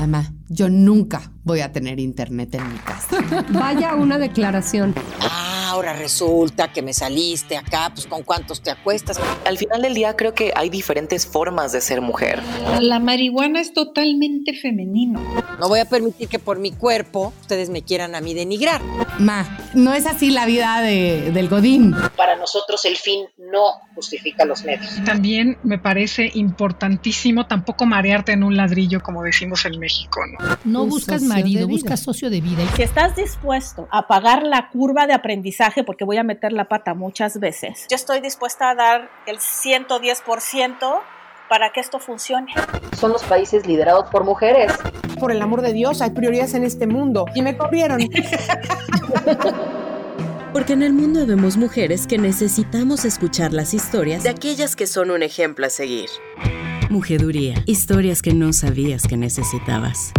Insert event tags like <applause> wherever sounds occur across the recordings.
Mamá, yo nunca voy a tener internet en mi casa. Vaya una declaración. Ah, ahora resulta que me saliste acá, pues con cuántos te acuestas. Al final del día creo que hay diferentes formas de ser mujer. La marihuana es totalmente femenino. No voy a permitir que por mi cuerpo ustedes me quieran a mí denigrar. Ma, no es así la vida de, del Godín. Para nosotros el fin no justifica los medios. También me parece importantísimo tampoco marearte en un ladrillo, como decimos en México. No, no buscas marido, buscas socio de vida. Si estás dispuesto a pagar la curva de aprendizaje, porque voy a meter la pata muchas veces, yo estoy dispuesta a dar el 110% para que esto funcione. Son los países liderados por mujeres. Por el amor de Dios, hay prioridades en este mundo. Y me corrieron. <laughs> Porque en el mundo vemos mujeres que necesitamos escuchar las historias de aquellas que son un ejemplo a seguir. Mujeduría. Historias que no sabías que necesitabas.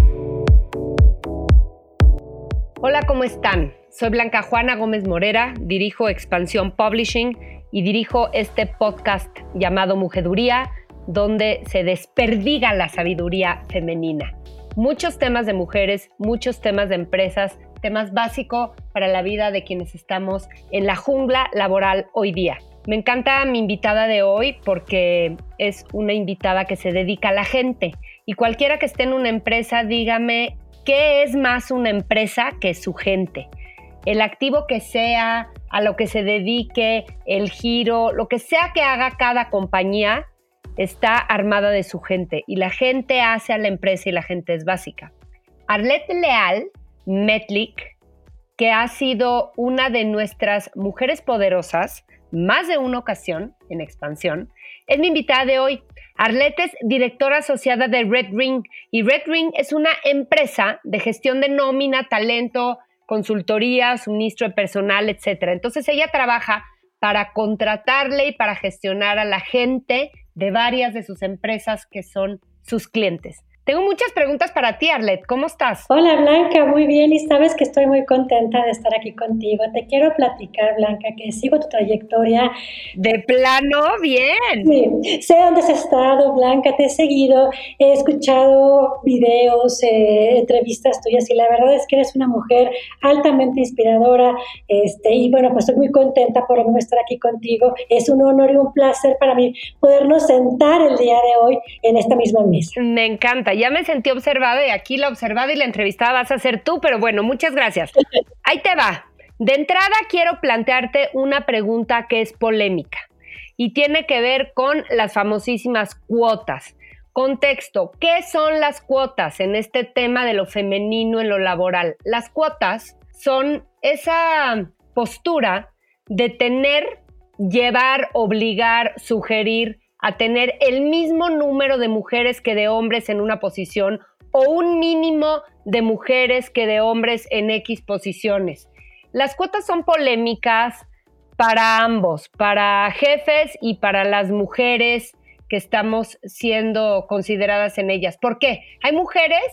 Hola, ¿cómo están? Soy Blanca Juana Gómez Morera, dirijo Expansión Publishing y dirijo este podcast llamado Mujeduría, donde se desperdiga la sabiduría femenina. Muchos temas de mujeres, muchos temas de empresas, temas básicos para la vida de quienes estamos en la jungla laboral hoy día. Me encanta mi invitada de hoy porque es una invitada que se dedica a la gente y cualquiera que esté en una empresa, dígame, ¿qué es más una empresa que su gente? El activo que sea, a lo que se dedique, el giro, lo que sea que haga cada compañía, está armada de su gente y la gente hace a la empresa y la gente es básica. Arlette Leal Metlik, que ha sido una de nuestras mujeres poderosas, más de una ocasión en expansión, es mi invitada de hoy. Arlette es directora asociada de Red Ring y Red Ring es una empresa de gestión de nómina, talento, consultoría, suministro de personal, etc. Entonces ella trabaja para contratarle y para gestionar a la gente de varias de sus empresas que son sus clientes. Tengo muchas preguntas para ti, Arlet. ¿Cómo estás? Hola, Blanca. Muy bien. Y sabes que estoy muy contenta de estar aquí contigo. Te quiero platicar, Blanca, que sigo tu trayectoria. De plano, bien. Sí. Sé dónde has estado, Blanca. Te he seguido. He escuchado videos, eh, entrevistas tuyas y la verdad es que eres una mujer altamente inspiradora. Este, y bueno, pues estoy muy contenta por lo menos estar aquí contigo. Es un honor y un placer para mí podernos sentar el día de hoy en esta misma mesa. Me encanta ya me sentí observada y aquí la observada y la entrevistada vas a ser tú, pero bueno, muchas gracias. <laughs> Ahí te va. De entrada quiero plantearte una pregunta que es polémica y tiene que ver con las famosísimas cuotas. Contexto, ¿qué son las cuotas en este tema de lo femenino en lo laboral? Las cuotas son esa postura de tener, llevar, obligar, sugerir a tener el mismo número de mujeres que de hombres en una posición o un mínimo de mujeres que de hombres en X posiciones. Las cuotas son polémicas para ambos, para jefes y para las mujeres que estamos siendo consideradas en ellas. ¿Por qué? Hay mujeres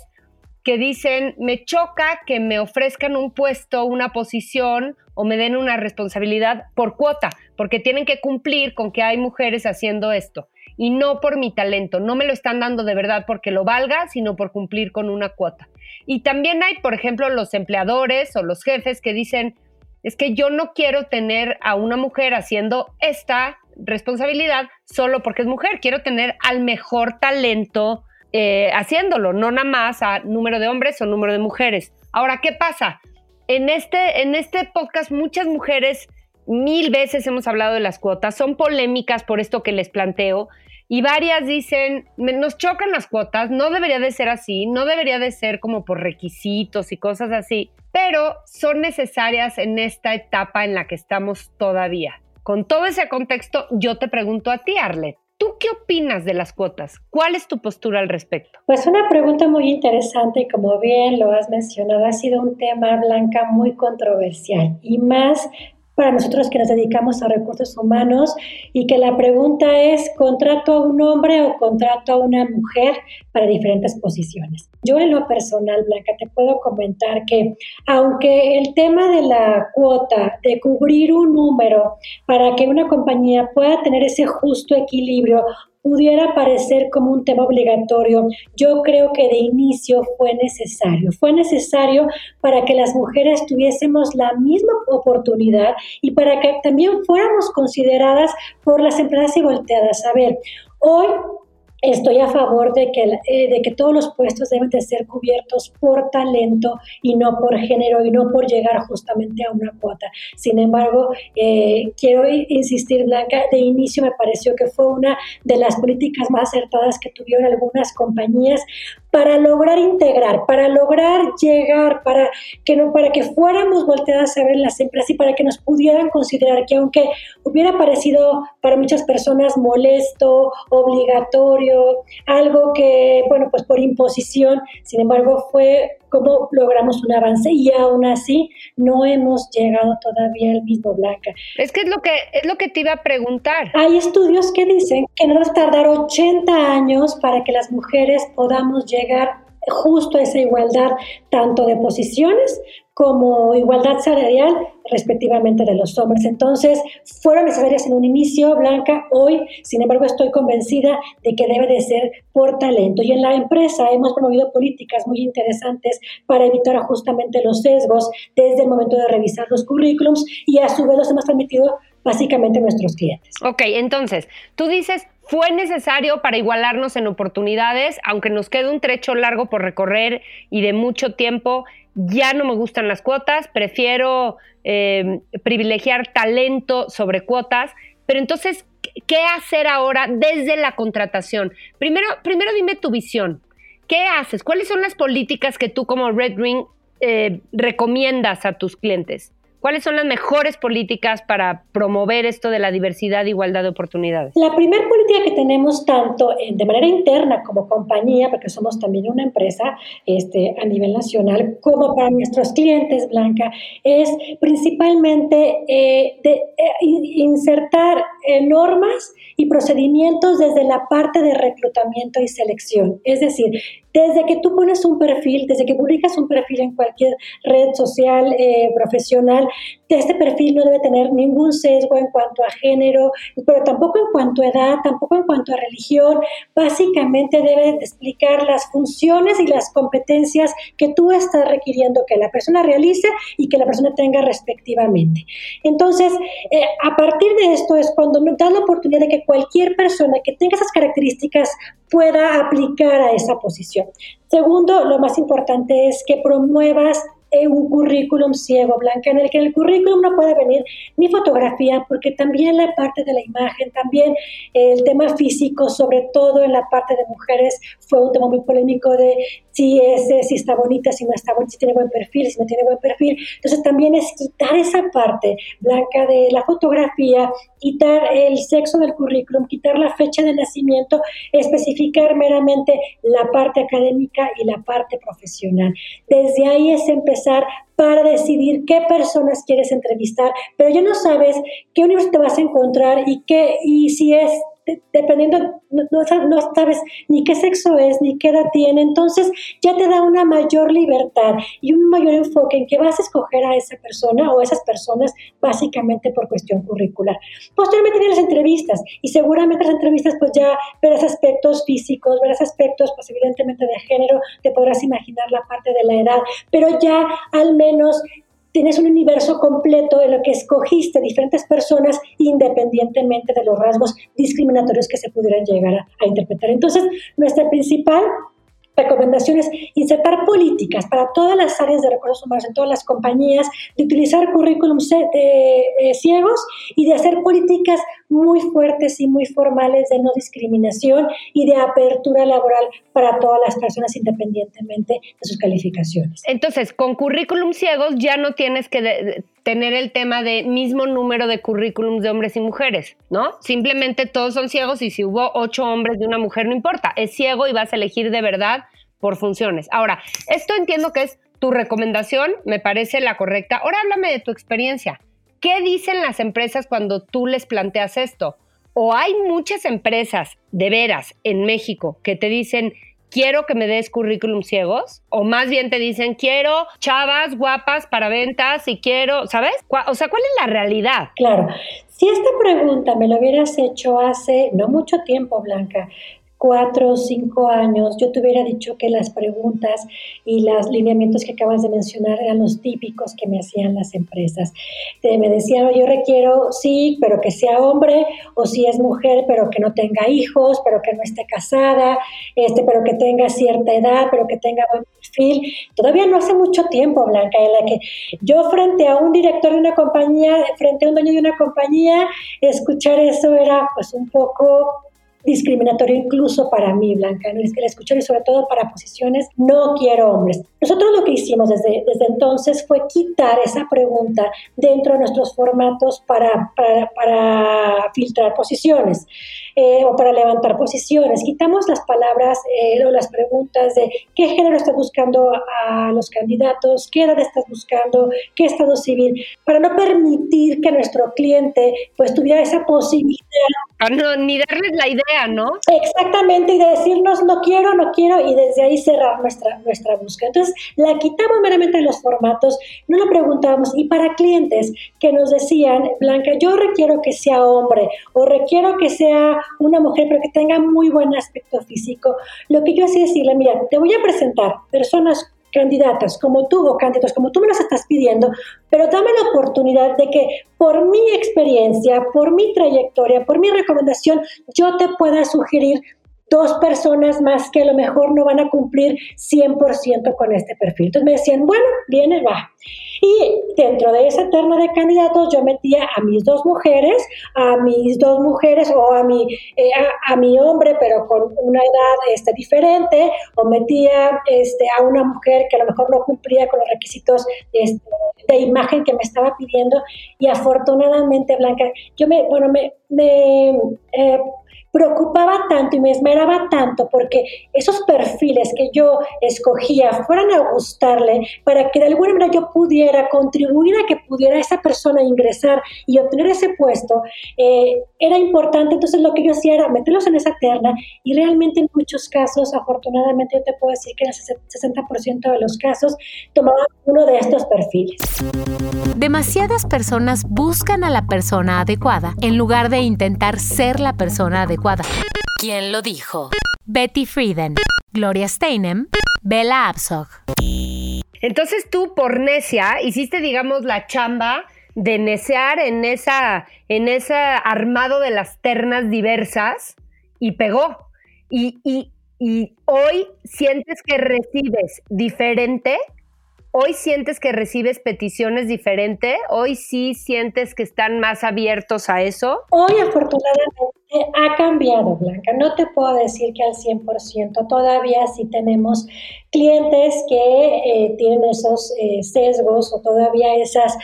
que dicen, me choca que me ofrezcan un puesto, una posición o me den una responsabilidad por cuota, porque tienen que cumplir con que hay mujeres haciendo esto y no por mi talento, no me lo están dando de verdad porque lo valga, sino por cumplir con una cuota. Y también hay, por ejemplo, los empleadores o los jefes que dicen, es que yo no quiero tener a una mujer haciendo esta responsabilidad solo porque es mujer, quiero tener al mejor talento eh, haciéndolo, no nada más a número de hombres o número de mujeres. Ahora, ¿qué pasa? En este, en este podcast muchas mujeres, mil veces hemos hablado de las cuotas, son polémicas por esto que les planteo, y varias dicen, nos chocan las cuotas, no debería de ser así, no debería de ser como por requisitos y cosas así, pero son necesarias en esta etapa en la que estamos todavía. Con todo ese contexto, yo te pregunto a ti, Arlet, ¿Tú qué opinas de las cuotas? ¿Cuál es tu postura al respecto? Pues una pregunta muy interesante y como bien lo has mencionado, ha sido un tema, Blanca, muy controversial y más para nosotros que nos dedicamos a recursos humanos y que la pregunta es, ¿contrato a un hombre o contrato a una mujer para diferentes posiciones? Yo en lo personal, Blanca, te puedo comentar que aunque el tema de la cuota, de cubrir un número para que una compañía pueda tener ese justo equilibrio pudiera parecer como un tema obligatorio, yo creo que de inicio fue necesario. Fue necesario para que las mujeres tuviésemos la misma oportunidad y para que también fuéramos consideradas por las empresas y volteadas. A ver, hoy Estoy a favor de que, eh, de que todos los puestos deben de ser cubiertos por talento y no por género y no por llegar justamente a una cuota. Sin embargo, eh, quiero insistir, Blanca, de inicio me pareció que fue una de las políticas más acertadas que tuvieron algunas compañías para lograr integrar, para lograr llegar, para que, no, para que fuéramos volteadas a ver las empresas y para que nos pudieran considerar que aunque hubiera parecido para muchas personas molesto, obligatorio, algo que, bueno, pues por imposición, sin embargo fue como logramos un avance y aún así no hemos llegado todavía al mismo Blanca. Es que es lo que es lo que te iba a preguntar. Hay estudios que dicen que nos va a tardar 80 años para que las mujeres podamos llegar justo a esa igualdad tanto de posiciones como igualdad salarial respectivamente de los hombres. Entonces, fueron necesarias en un inicio, Blanca, hoy, sin embargo, estoy convencida de que debe de ser por talento. Y en la empresa hemos promovido políticas muy interesantes para evitar justamente los sesgos desde el momento de revisar los currículums y a su vez los hemos transmitido básicamente a nuestros clientes. Ok, entonces, tú dices, fue necesario para igualarnos en oportunidades, aunque nos quede un trecho largo por recorrer y de mucho tiempo ya no me gustan las cuotas, prefiero eh, privilegiar talento sobre cuotas, pero entonces, ¿qué hacer ahora desde la contratación? Primero, primero dime tu visión. ¿Qué haces? ¿Cuáles son las políticas que tú como Red Ring eh, recomiendas a tus clientes? ¿Cuáles son las mejores políticas para promover esto de la diversidad e igualdad de oportunidades? La primera política que tenemos tanto de manera interna como compañía, porque somos también una empresa este, a nivel nacional, como para nuestros clientes, Blanca, es principalmente eh, de, eh, insertar eh, normas y procedimientos desde la parte de reclutamiento y selección. Es decir, desde que tú pones un perfil, desde que publicas un perfil en cualquier red social eh, este perfil no debe tener ningún sesgo en cuanto a género, pero tampoco en cuanto a edad, tampoco en cuanto a religión. Básicamente debe explicar las funciones y las competencias que tú estás requiriendo que la persona realice y que la persona tenga respectivamente. Entonces, eh, a partir de esto es cuando nos da la oportunidad de que cualquier persona que tenga esas características pueda aplicar a esa posición. Segundo, lo más importante es que promuevas un currículum ciego, Blanca, en el que el currículum no puede venir ni fotografía, porque también la parte de la imagen, también el tema físico, sobre todo en la parte de mujeres, fue un tema muy polémico de si es, si está bonita, si no está bonita, si tiene buen perfil, si no tiene buen perfil. Entonces también es quitar esa parte, Blanca, de la fotografía, quitar el sexo del currículum, quitar la fecha de nacimiento, especificar meramente la parte académica y la parte profesional. Desde ahí es empezar para decidir qué personas quieres entrevistar, pero ya no sabes qué universidad te vas a encontrar y qué y si es dependiendo, no, sabes ni qué sexo es, ni qué edad tiene, entonces ya te da una mayor libertad y un mayor enfoque en que vas a escoger a esa persona o esas personas básicamente por cuestión curricular. Posteriormente vienen las entrevistas y seguramente las entrevistas pues ya verás aspectos físicos, verás aspectos pues evidentemente de género, te podrás imaginar la parte de la edad, pero ya al menos tienes un universo completo en lo que escogiste diferentes personas independientemente de los rasgos discriminatorios que se pudieran llegar a, interpretar. Entonces, nuestra principal recomendación es insertar políticas para todas las áreas de recursos humanos, en todas las compañías, de utilizar currículums de, eh, ciegos y de hacer políticas muy fuertes y muy formales de no discriminación y de apertura laboral para todas las personas independientemente de sus calificaciones. Entonces, con currículum ciegos ya no tienes que tener el tema de mismo número de currículums de hombres y mujeres, ¿no? Simplemente todos son ciegos y si hubo ocho hombres de una mujer no importa, es ciego y vas a elegir de verdad por funciones. Ahora, esto entiendo que es tu recomendación, me parece la correcta. Ahora háblame de tu experiencia. ¿Qué dicen las empresas cuando tú les planteas esto? O hay muchas empresas de veras en México que te dicen, quiero que me des currículum ciegos, o más bien te dicen, quiero chavas guapas para ventas y quiero, ¿sabes? O sea, ¿cuál es la realidad? Claro. Si esta pregunta me la hubieras hecho hace no mucho tiempo, Blanca, cuatro o cinco años, yo te hubiera dicho que las preguntas y los lineamientos que acabas de mencionar eran los típicos que me hacían las empresas. me decían, yo requiero sí, pero que sea hombre, o si es mujer, pero que no tenga hijos, pero que no esté casada, este, pero que tenga cierta edad, pero que tenga buen perfil. Todavía no hace mucho tiempo, Blanca, en la que yo frente a un director de una compañía, frente a un dueño de una compañía, escuchar eso era pues un poco discriminatorio incluso para mí, Blanca, en el que la escuchar y sobre todo para posiciones no quiero hombres. Nosotros lo que hicimos desde, desde entonces fue quitar esa pregunta dentro de nuestros formatos para, para, para filtrar posiciones eh, o para levantar posiciones. Quitamos las palabras eh, o las preguntas de qué género estás buscando a los candidatos, qué edad estás buscando, qué estado civil, para no permitir que nuestro cliente pues tuviera esa posibilidad. no, ni darles la idea ¿no? Exactamente, y de decirnos no quiero, no quiero, y desde ahí cerrar nuestra, nuestra búsqueda. Entonces, la quitamos meramente de los formatos, no lo preguntábamos, y para clientes que nos decían, Blanca, yo requiero que sea hombre, o requiero que sea una mujer, pero que tenga muy buen aspecto físico, lo que yo hacía es decirle, mira, te voy a presentar personas candidatas como tú o candidatos como tú me las estás pidiendo, pero dame la oportunidad de que por mi experiencia, por mi trayectoria, por mi recomendación, yo te pueda sugerir dos personas más que a lo mejor no van a cumplir 100% con este perfil. Entonces me decían, bueno, viene, va. Y dentro de esa terna de candidatos yo metía a mis dos mujeres, a mis dos mujeres o a mi, eh, a, mi hombre, pero con una edad este, diferente, o metía este, a una mujer que a lo mejor no cumplía con los requisitos este, de imagen que me estaba pidiendo. Y afortunadamente, Blanca, yo me, bueno, me, eh, preocupaba tanto y me esmeraba tanto porque esos perfiles que yo escogía fueran a gustarle para que de alguna manera yo pudiera contribuir a que pudiera esa persona ingresar y obtener ese puesto, eh, era importante. Entonces lo que yo hacía era meterlos en esa terna y realmente en muchos casos, afortunadamente yo te puedo decir que en el 60% de los casos tomaba uno de estos perfiles. Demasiadas personas buscan a la persona adecuada en lugar de intentar ser la persona adecuada ¿Quién lo dijo? Betty Frieden, Gloria Steinem, Bella Abzog. Entonces tú, por necia, hiciste, digamos, la chamba de necear en esa, en ese armado de las ternas diversas y pegó. Y, y, y hoy sientes que recibes diferente hoy sientes que recibes peticiones diferentes, hoy sí sientes que están más abiertos a eso. Hoy afortunadamente ha cambiado, Blanca. No te puedo decir que al 100%, todavía sí tenemos clientes que eh, tienen esos eh, sesgos o todavía esas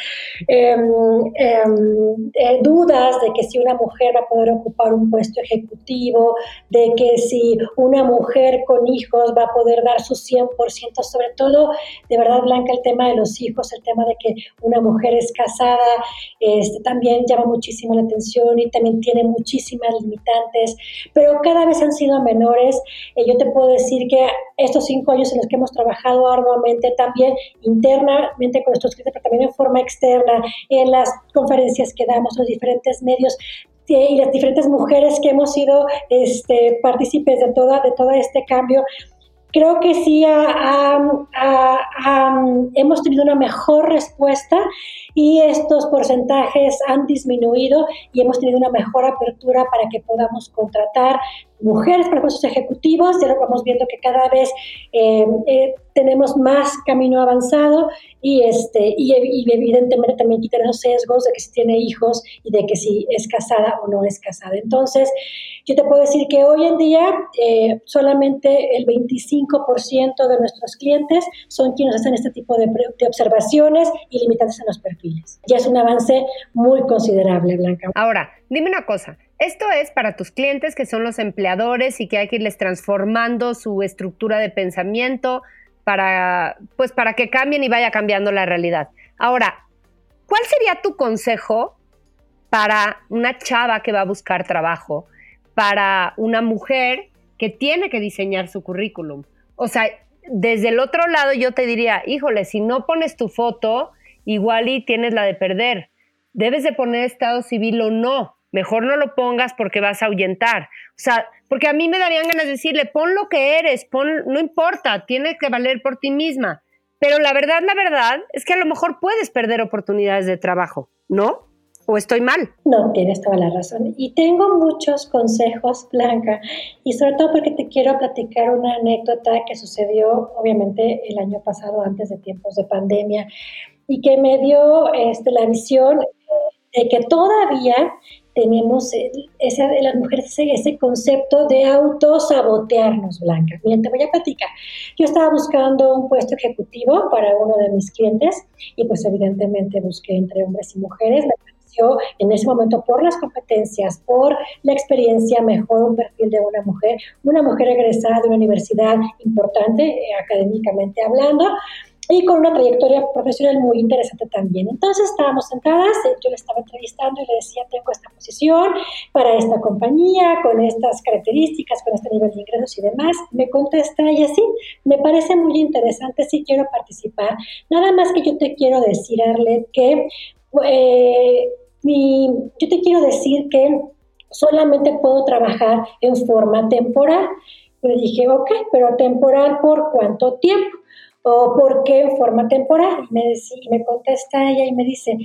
em, em, eh, dudas de que si una mujer va a poder ocupar un puesto ejecutivo, de que si una mujer con hijos va a poder dar su 100%, sobre todo, de verdad, Blanca, el tema de los hijos, el tema de que una mujer es casada, este, también llama muchísimo la atención y también tiene muchísimas limitantes, pero cada vez han sido menores. yo te puedo decir que estos cinco años en los que hemos trabajado arduamente también internamente con nuestros clientes, pero también en forma externa, en las conferencias que damos, los diferentes medios y las diferentes mujeres que hemos sido este, partícipes de, toda, de todo este cambio, creo que sí hemos tenido una mejor respuesta y estos porcentajes han disminuido y hemos tenido una mejor apertura para que podamos contratar mujeres para puestos ejecutivos, ya lo vamos viendo que cada vez eh, eh, tenemos más camino avanzado y, este, y, evidentemente también quitar esos sesgos de que si tiene hijos y de que si es casada o no es casada. Entonces, yo te puedo decir que hoy en día eh, solamente el 25% de nuestros clientes son quienes hacen este tipo de, de observaciones y limitantes en los perfiles. Ya es un avance muy considerable, Blanca. Ahora, dime una cosa, esto es para tus clientes que son los empleadores y que hay que irles transformando su estructura de pensamiento para, pues, para que cambien y vaya cambiando la realidad. Ahora, ¿cuál sería tu consejo para una chava que va a buscar trabajo, para una mujer que tiene que diseñar su currículum. O sea, desde el otro lado yo te diría, híjole, si no pones tu foto, igual y tienes la de perder. Debes de poner estado civil o no. Mejor no lo pongas porque vas a ahuyentar. O sea, porque a mí me darían ganas de decirle, pon lo que eres, pon, no importa, tienes que valer por ti misma. Pero la verdad, la verdad es que a lo mejor puedes perder oportunidades de trabajo, ¿no? ¿O estoy mal? No, tienes toda la razón. Y tengo muchos consejos, <laughs> Blanca, y sobre todo porque te quiero platicar una anécdota que sucedió, obviamente, el año pasado, antes de tiempos de pandemia, y que me dio este, la visión de que todavía tenemos esa, las mujeres ese, ese concepto de autosabotearnos, Blanca. Miren, te voy a platicar. Yo estaba buscando un puesto ejecutivo para uno de mis clientes y pues evidentemente busqué entre hombres y mujeres. Me pareció en ese momento por las competencias, por la experiencia, mejor un perfil de una mujer, una mujer egresada de una universidad importante, eh, académicamente hablando, y con una trayectoria profesional muy interesante también. Entonces estábamos sentadas, eh, yo le estaba entrevistando y le decía, tengo esta posición para esta compañía, con estas características, con este nivel de ingresos y demás. Me contesta y así, me parece muy interesante, sí quiero participar. Nada más que yo te quiero decir, Arlet, que eh, yo te quiero decir que solamente puedo trabajar en forma temporal. Le dije, ok, pero temporal por cuánto tiempo? O por qué en forma temporal. Y me, me contesta ella y me dice,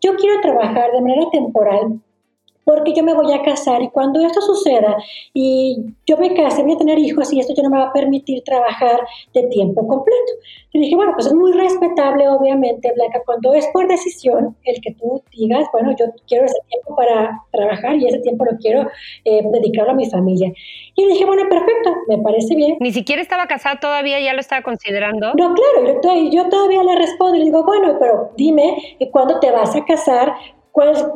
yo quiero trabajar de manera temporal porque yo me voy a casar y cuando esto suceda y yo me case, voy a tener hijos y esto ya no me va a permitir trabajar de tiempo completo. Y dije, bueno, pues es muy respetable, obviamente, Blanca, cuando es por decisión el que tú digas, bueno, yo quiero ese tiempo para trabajar y ese tiempo lo quiero eh, dedicarlo a mi familia. Y dije, bueno, perfecto, me parece bien. Ni siquiera estaba casada todavía, ya lo estaba considerando. No, claro, yo, yo todavía le respondo y le digo, bueno, pero dime, ¿cuándo te vas a casar?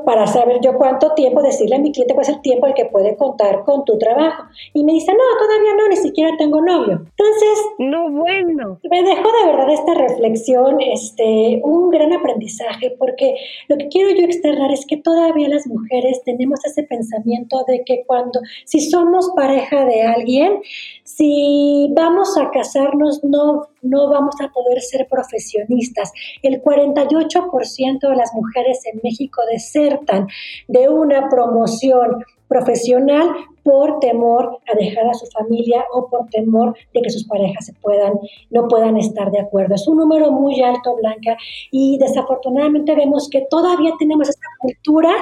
Para saber yo cuánto tiempo, decirle a mi cliente cuál es el tiempo el que puede contar con tu trabajo. Y me dice, no, todavía no, ni siquiera tengo novio. Entonces, no, bueno. Me dejó de verdad esta reflexión, este, un gran aprendizaje, porque lo que quiero yo externar es que todavía las mujeres tenemos ese pensamiento de que cuando, si somos pareja de alguien, si vamos a casarnos, no, no vamos a poder ser profesionistas. El 48% de las mujeres en México desertan de una promoción profesional por temor a dejar a su familia o por temor de que sus parejas se puedan, no puedan estar de acuerdo. Es un número muy alto, Blanca, y desafortunadamente vemos que todavía tenemos esta cultura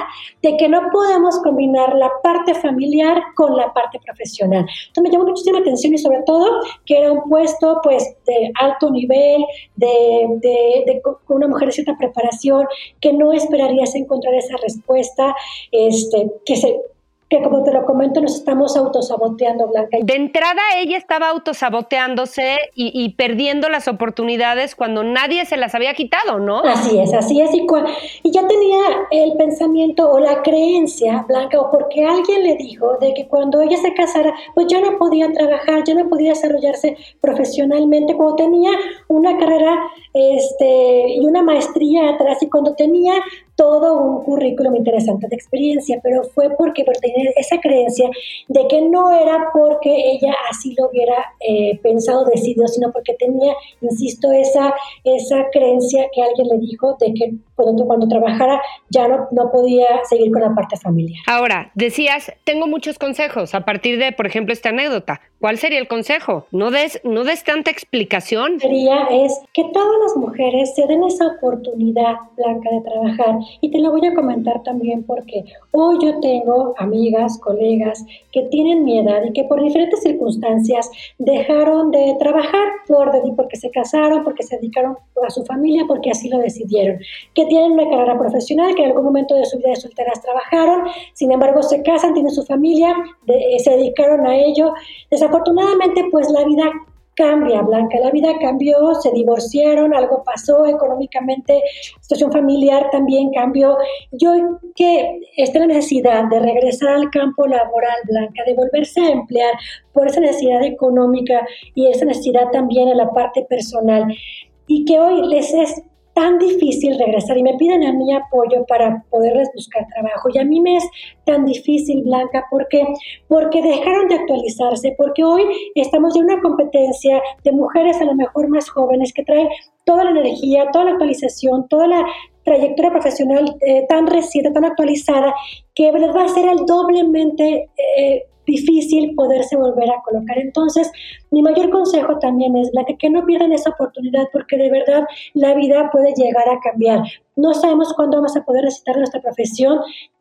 de que no podemos combinar la parte familiar con la parte profesional. Entonces me llamó muchísima atención y sobre todo que era un puesto pues de alto nivel, de, de, de con una mujer de cierta preparación, que no esperarías encontrar esa respuesta, este, que se que como te lo comento, nos estamos autosaboteando, Blanca. De entrada ella estaba autosaboteándose y, y perdiendo las oportunidades cuando nadie se las había quitado, ¿no? Así es, así es. Y, y ya tenía el pensamiento o la creencia, Blanca, o porque alguien le dijo de que cuando ella se casara, pues ya no podía trabajar, ya no podía desarrollarse profesionalmente, cuando tenía una carrera este, y una maestría atrás y cuando tenía todo un currículum interesante de experiencia, pero fue porque por tener esa creencia de que no era porque ella así lo hubiera eh, pensado, decidido, sino porque tenía, insisto, esa, esa creencia que alguien le dijo de que cuando, cuando trabajara ya no, no podía seguir con la parte familiar. Ahora, decías, tengo muchos consejos a partir de, por ejemplo, esta anécdota. ¿Cuál sería el consejo? No des, no des tanta explicación. Sería es que todas las mujeres se den esa oportunidad, Blanca, de trabajar. Y te lo voy a comentar también porque hoy yo tengo amigas, colegas que tienen mi edad y que por diferentes circunstancias dejaron de trabajar por, porque se casaron, porque se dedicaron a su familia, porque así lo decidieron. Que tienen una carrera profesional, que en algún momento de su vida de solteras trabajaron, sin embargo se casan, tienen su familia, se dedicaron a ello. Desafortunadamente, pues la vida cambia, Blanca, la vida cambió, se divorciaron, algo pasó económicamente, situación familiar también cambió. Yo que está la necesidad de regresar al campo laboral, Blanca, de volverse a emplear por esa necesidad económica y esa necesidad también en la parte personal, y que hoy les es tan difícil regresar y me piden a mí apoyo para poderles buscar trabajo. Y a mí me es tan difícil, Blanca, porque porque dejaron de actualizarse, porque hoy estamos en una competencia de mujeres a lo mejor más jóvenes que traen toda la energía, toda la actualización, toda la trayectoria profesional eh, tan reciente, tan actualizada, que les va a ser el doblemente eh, difícil poderse volver a colocar. Entonces, mi mayor consejo también es la que no pierdan esa oportunidad porque de verdad la vida puede llegar a cambiar. No sabemos cuándo vamos a poder necesitar nuestra profesión,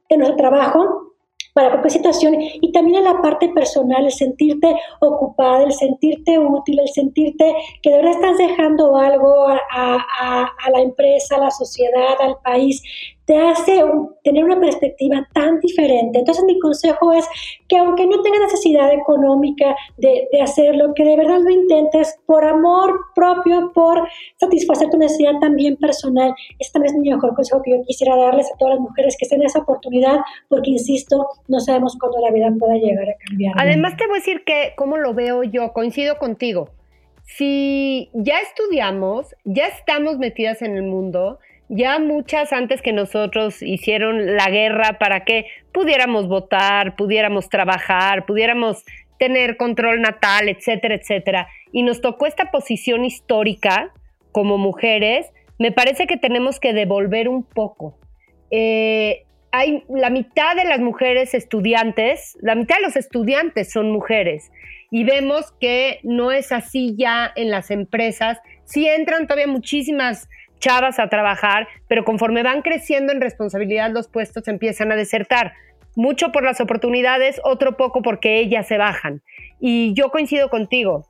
en nuestro trabajo, para cualquier situación y también en la parte personal, el sentirte ocupada, el sentirte útil, el sentirte que de verdad estás dejando algo a la empresa, a la sociedad, al país te hace tener una perspectiva tan diferente. Entonces mi consejo es que aunque no tengas necesidad económica de, de, hacerlo, que de verdad lo intentes por amor propio, por satisfacer tu necesidad también personal. Este es mi mejor consejo que yo quisiera darles a todas las mujeres que estén esa oportunidad, porque insisto, no sabemos cuándo la vida pueda llegar a cambiar. Además te voy a decir que, ¿cómo lo veo yo? Coincido contigo. Si ya estudiamos, ya estamos metidas en el mundo, ya muchas antes que nosotros hicieron la guerra para que pudiéramos votar, pudiéramos trabajar, pudiéramos tener control natal, etcétera, etcétera. Y nos tocó esta posición histórica como mujeres, me parece que tenemos que devolver un poco. Eh, hay la mitad de las mujeres estudiantes, la mitad de los estudiantes son mujeres y vemos que no es así ya en las empresas. Sí entran todavía muchísimas chavas a trabajar, pero conforme van creciendo en responsabilidad los puestos empiezan a desertar. Mucho por las oportunidades, otro poco porque ellas se bajan. Y yo coincido contigo.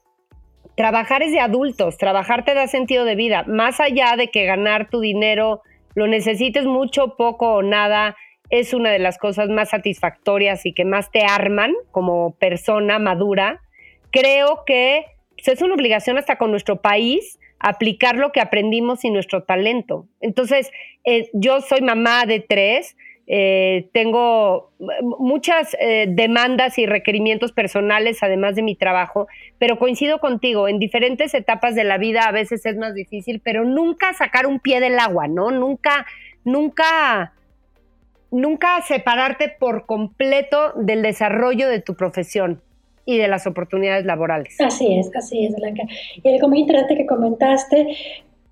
Trabajar es de adultos, trabajar te da sentido de vida, más allá de que ganar tu dinero lo necesites mucho, poco o nada, es una de las cosas más satisfactorias y que más te arman como persona madura. Creo que pues, es una obligación hasta con nuestro país aplicar lo que aprendimos y nuestro talento. Entonces, eh, yo soy mamá de tres, eh, tengo muchas eh, demandas y requerimientos personales además de mi trabajo, pero coincido contigo, en diferentes etapas de la vida a veces es más difícil, pero nunca sacar un pie del agua, ¿no? Nunca, nunca, nunca separarte por completo del desarrollo de tu profesión y de las oportunidades laborales. Así es, así es, Blanca. Y algo muy interesante que comentaste,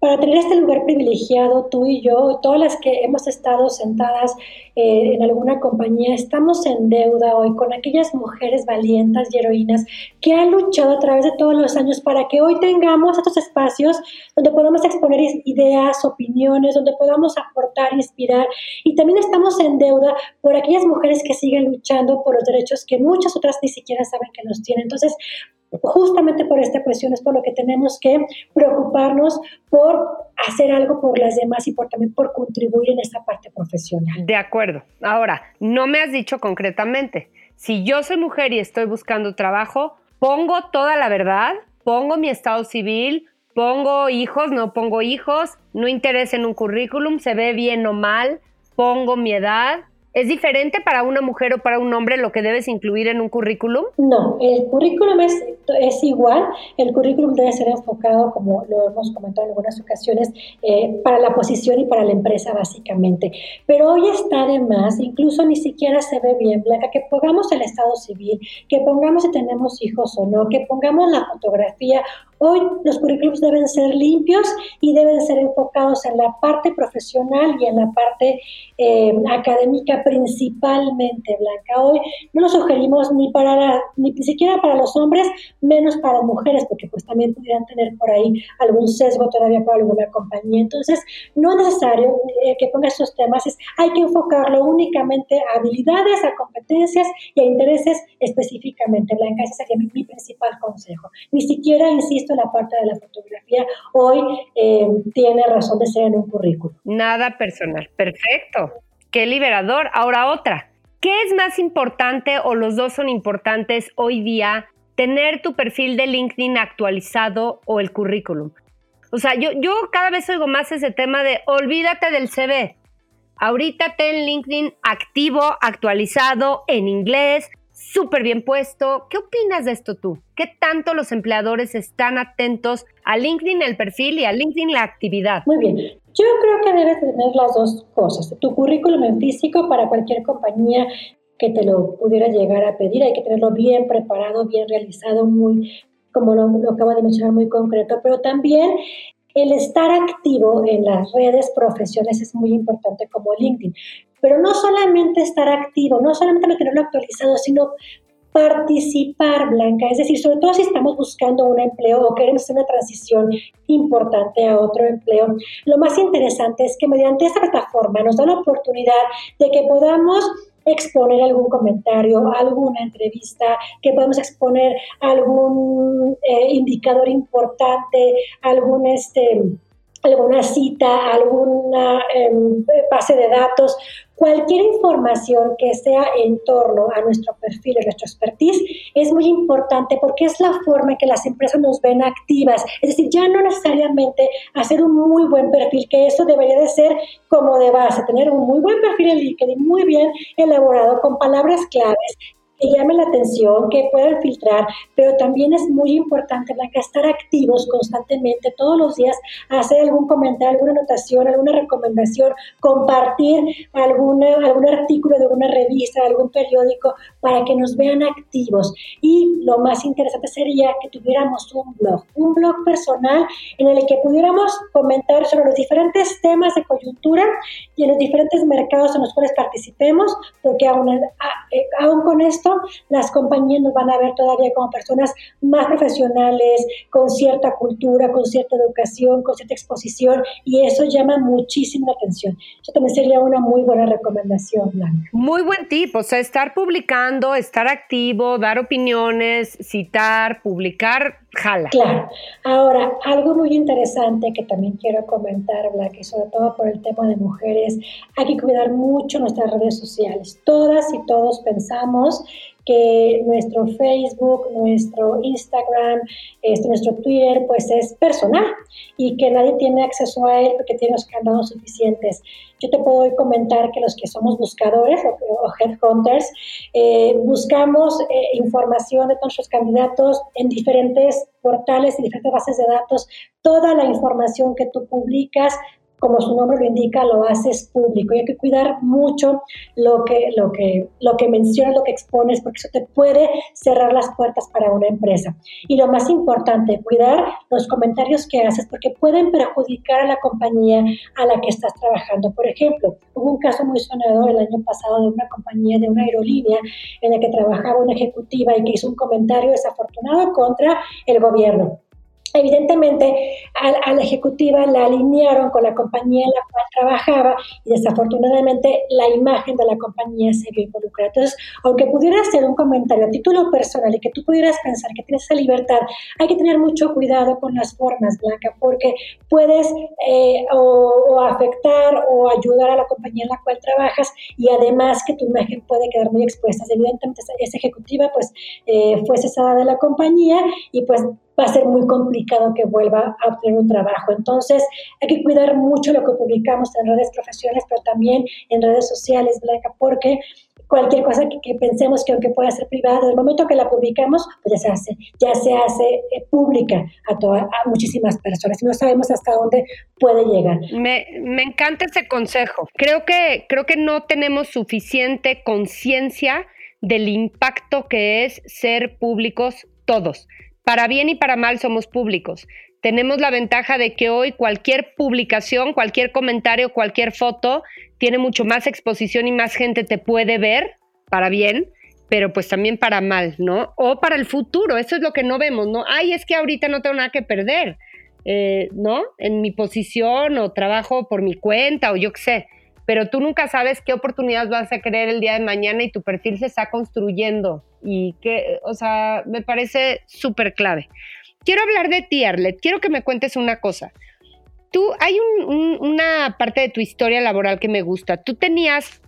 para tener este lugar privilegiado, tú y yo, todas las que hemos estado sentadas eh, en alguna compañía, estamos en deuda hoy con aquellas mujeres valientes y heroínas que han luchado a través de todos los años para que hoy tengamos estos espacios donde podamos exponer ideas, opiniones, donde podamos aportar, inspirar. Y también estamos en deuda por aquellas mujeres que siguen luchando por los derechos que muchas otras ni siquiera saben que los tienen. Entonces, justamente por esta cuestión es por lo que tenemos que preocuparnos por hacer algo por las demás y por también por contribuir en esta parte profesional. De acuerdo. Ahora, no me has dicho concretamente, si yo soy mujer y estoy buscando trabajo, pongo toda la verdad, pongo mi estado civil, pongo hijos, no pongo hijos, no interesa en un currículum, se ve bien o mal, pongo mi edad, ¿Es diferente para una mujer o para un hombre lo que debes incluir en un currículum? No, el currículum es, igual. El currículum debe ser enfocado, como lo hemos comentado en algunas ocasiones, eh, para la posición y para la empresa básicamente. Pero hoy está de más, incluso ni siquiera se ve bien, Blanca, que pongamos el estado civil, que pongamos si tenemos hijos o no, que pongamos la fotografía Hoy los currículums deben ser limpios y deben ser enfocados en la parte profesional y en la parte eh, académica principalmente, Blanca. Hoy no lo sugerimos ni para ni siquiera para los hombres, menos para mujeres, porque pues también pudieran tener por ahí algún sesgo todavía para alguna compañía. Entonces, no es necesario eh, que ponga esos temas, hay que enfocarlo únicamente a habilidades, a competencias y a intereses específicamente, Blanca. Ese sería mi, mi principal consejo. Ni siquiera, insisto, la parte de la fotografía hoy eh, tiene razón de ser en un currículum. Nada personal. Perfecto. Qué liberador. Ahora otra. ¿Qué es más importante o los dos son importantes hoy día? Tener tu perfil de LinkedIn actualizado o el currículum. O sea, yo, yo cada vez oigo más ese tema de olvídate del CV. Ahorita ten LinkedIn activo, actualizado, en inglés, súper bien puesto. ¿Qué opinas de esto tú? ¿Qué tanto los empleadores están atentos a LinkedIn el perfil y a LinkedIn la actividad? Muy bien. Yo creo que debes tener las dos cosas. Tu currículum en físico para cualquier compañía que te lo pudiera llegar a pedir. Hay que tenerlo bien preparado, bien realizado, muy, como lo, lo acabo de mencionar, muy concreto, pero también el estar activo en las redes profesionales es muy importante como LinkedIn. Pero no solamente estar activo, no solamente mantenerlo actualizado, sino participar, Blanca, es decir, sobre todo si estamos buscando un empleo o queremos hacer una transición importante a otro empleo, lo más interesante es que mediante esta plataforma nos da la oportunidad de que podamos exponer algún comentario, alguna entrevista, que podamos exponer algún eh, indicador importante, algún este alguna cita, alguna em, base de datos, cualquier información que sea en torno a nuestro perfil, a nuestro expertise, es muy importante porque es la forma en que las empresas nos ven activas. Es decir, ya no necesariamente hacer un muy buen perfil, que eso debería de ser como de base, tener un muy buen perfil en LinkedIn, muy bien elaborado, con palabras claves que llamen la atención, que puedan filtrar, pero también es muy importante, Blanca, estar activos constantemente, todos los días, hacer algún comentario, alguna anotación, alguna recomendación, compartir alguna, algún artículo de alguna revista, de algún periódico, para que nos vean activos. Y lo más interesante sería que tuviéramos un blog, un blog personal en el que pudiéramos comentar sobre los diferentes temas de coyuntura y en los diferentes mercados en los cuales participemos, porque aún, eh, aún con esto, las compañías nos van a ver todavía como personas más profesionales, con cierta cultura, con cierta educación, con cierta exposición, y eso llama muchísimo la atención. Eso también sería una muy buena recomendación, Blanca. Muy buen tip, o sea, estar publicando, estar activo, dar opiniones, citar, publicar, Claro. Ahora, algo muy interesante que también quiero comentar, Blanca, y sobre todo por el tema de mujeres, hay que cuidar mucho nuestras redes sociales. Todas y todos pensamos que nuestro Facebook, nuestro Instagram, este, nuestro Twitter, pues es personal y que nadie tiene acceso a él porque tiene los candados suficientes. Yo te puedo comentar que los que somos buscadores o, headhunters, eh, buscamos eh, información de nuestros candidatos en diferentes portales y diferentes bases de datos. Toda la información que tú publicas como su nombre lo indica, lo haces público. Y hay que cuidar mucho lo que, lo que, lo que mencionas, lo que expones, porque eso te puede cerrar las puertas para una empresa. Y lo más importante, cuidar los comentarios que haces, porque pueden perjudicar a la compañía a la que estás trabajando. Por ejemplo, hubo un caso muy sonado el año pasado de una compañía, de una aerolínea, en la que trabajaba una ejecutiva y que hizo un comentario desafortunado contra el gobierno. Evidentemente, a, la ejecutiva la alinearon con la compañía en la cual trabajaba y desafortunadamente la imagen de la compañía se vio involucrada. Entonces, aunque pudiera ser un comentario a título personal y que tú pudieras pensar que tienes esa libertad, hay que tener mucho cuidado con las formas, Blanca, porque puedes eh, o, afectar o ayudar a la compañía en la cual trabajas y además que tu imagen puede quedar muy expuesta. Evidentemente, esa ejecutiva pues eh, fue cesada de la compañía y pues va a ser muy complicado que vuelva a obtener un trabajo. Entonces, hay que cuidar mucho lo que publicamos en redes profesionales, pero también en redes sociales, Blanca, porque cualquier cosa que, pensemos que aunque pueda ser privada, desde el momento que la publicamos, pues ya se hace, ya se hace eh, pública a, a muchísimas personas y no sabemos hasta dónde puede llegar. Me, me encanta ese consejo. Creo que, creo que no tenemos suficiente conciencia del impacto que es ser públicos todos para bien y para mal somos públicos. Tenemos la ventaja de que hoy cualquier publicación, cualquier comentario, cualquier foto tiene mucho más exposición y más gente te puede ver para bien, pero pues también para mal, ¿no? O para el futuro, eso es lo que no vemos, ¿no? Ay, es que ahorita no tengo nada que perder, eh, ¿no? En mi posición o trabajo por mi cuenta o yo qué sé pero tú nunca sabes qué oportunidades vas a querer el día de mañana y tu perfil se está construyendo y que, o sea, me parece súper clave. Quiero hablar de ti, Arlet. Quiero que me cuentes una cosa. Tú, hay una parte de tu historia laboral que me gusta. Tú tenías,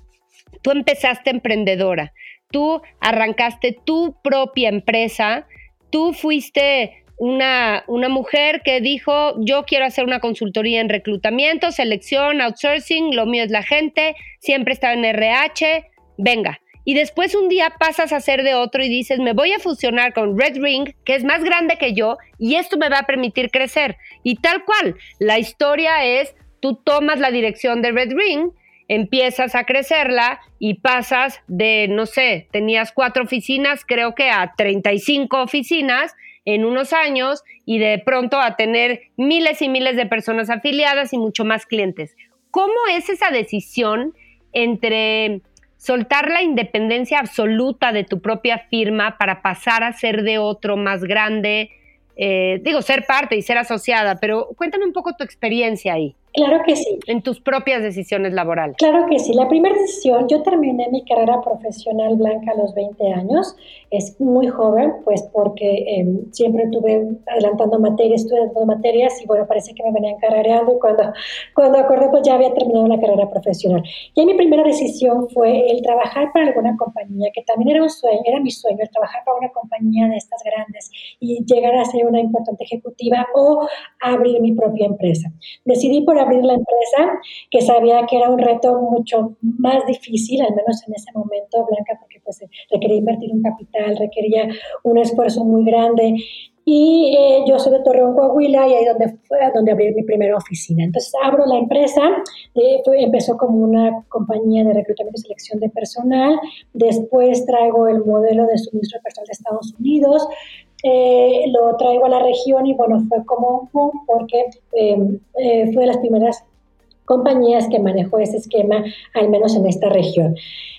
tú empezaste emprendedora, tú arrancaste tu propia empresa, tú fuiste una, una mujer que dijo, yo quiero hacer una consultoría en reclutamiento, selección, outsourcing, lo mío es la gente, siempre estaba en RH, venga. Y después un día pasas a ser de otro y dices, me voy a fusionar con Red Ring, que es más grande que yo, y esto me va a permitir crecer. Y tal cual, la historia es tú tomas la dirección de Red Ring, empiezas a crecerla y pasas de, no sé, tenías cuatro oficinas, creo que a 35 oficinas en unos años y de pronto a tener miles y miles de personas afiliadas y mucho más clientes. ¿Cómo es esa decisión entre soltar la independencia absoluta de tu propia firma para pasar a ser de otro más grande? Eh, digo, ser parte y ser asociada, pero cuéntame un poco tu experiencia ahí. Claro que sí. En tus propias decisiones laborales. Claro que sí. La primera decisión, yo terminé mi carrera profesional blanca a los 20 años. Es muy joven, pues porque em, siempre estuve adelantando materias, estuve adelantando materias y bueno, parece que me venían carrereando y cuando, cuando acordé pues ya había terminado la carrera profesional. Y mi primera decisión fue el trabajar para alguna compañía, que también era un sueño, era mi sueño, el trabajar para una compañía de estas grandes y llegar a ser una importante ejecutiva o abrir mi propia empresa. Decidí por abrir la empresa, que sabía que era un reto mucho más difícil, al menos en ese momento, Blanca, porque pues requería invertir un capital, requería un esfuerzo muy grande. Y eh, yo soy de Torreón, Coahuila, y ahí donde fue donde abrí mi primera oficina. Entonces abro la empresa, empezó como una compañía de reclutamiento y selección de personal, después traigo el modelo de suministro de personal de Estados Unidos, eh, lo traigo a la región y bueno, fue como boom porque em, eh, fue de las primeras compañías que manejó ese esquema, al menos en esta región.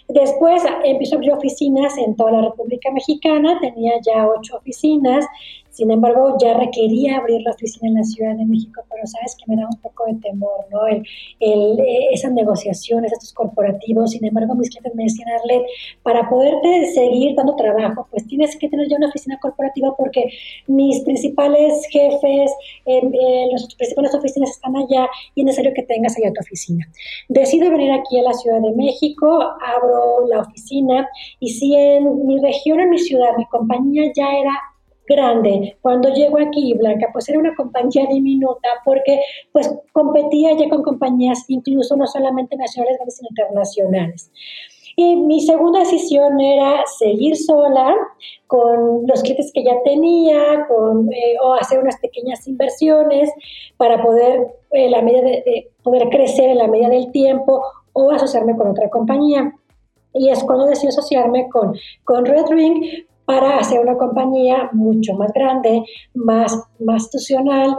Después empezó a abrir oficinas en toda la República Mexicana, tenía ya ocho oficinas sin embargo, ya requería abrir la oficina en la Ciudad de México, pero sabes que me da un poco de temor, ¿no? El, el, eh, esas negociaciones, estos corporativos. Sin embargo, mis clientes me decían, Arlet, para poderte seguir dando trabajo, pues tienes que tener ya una oficina corporativa porque mis principales jefes, eh, eh, las principales oficinas están allá y es necesario que tengas allá tu oficina. Decido venir aquí a la Ciudad de México, abro la oficina y si en mi región, en mi ciudad, mi compañía ya era grande. Cuando llego aquí, Blanca, pues era una compañía diminuta porque pues competía ya con compañías incluso no solamente nacionales, sino internacionales. Y mi segunda decisión era seguir sola con los clientes que ya tenía, con, eh, o hacer unas pequeñas inversiones para poder, eh, la medida de, poder crecer en la medida del tiempo o asociarme con otra compañía. Y es cuando decidí asociarme con, con Red Ring para hacer una compañía mucho más grande, más, más institucional,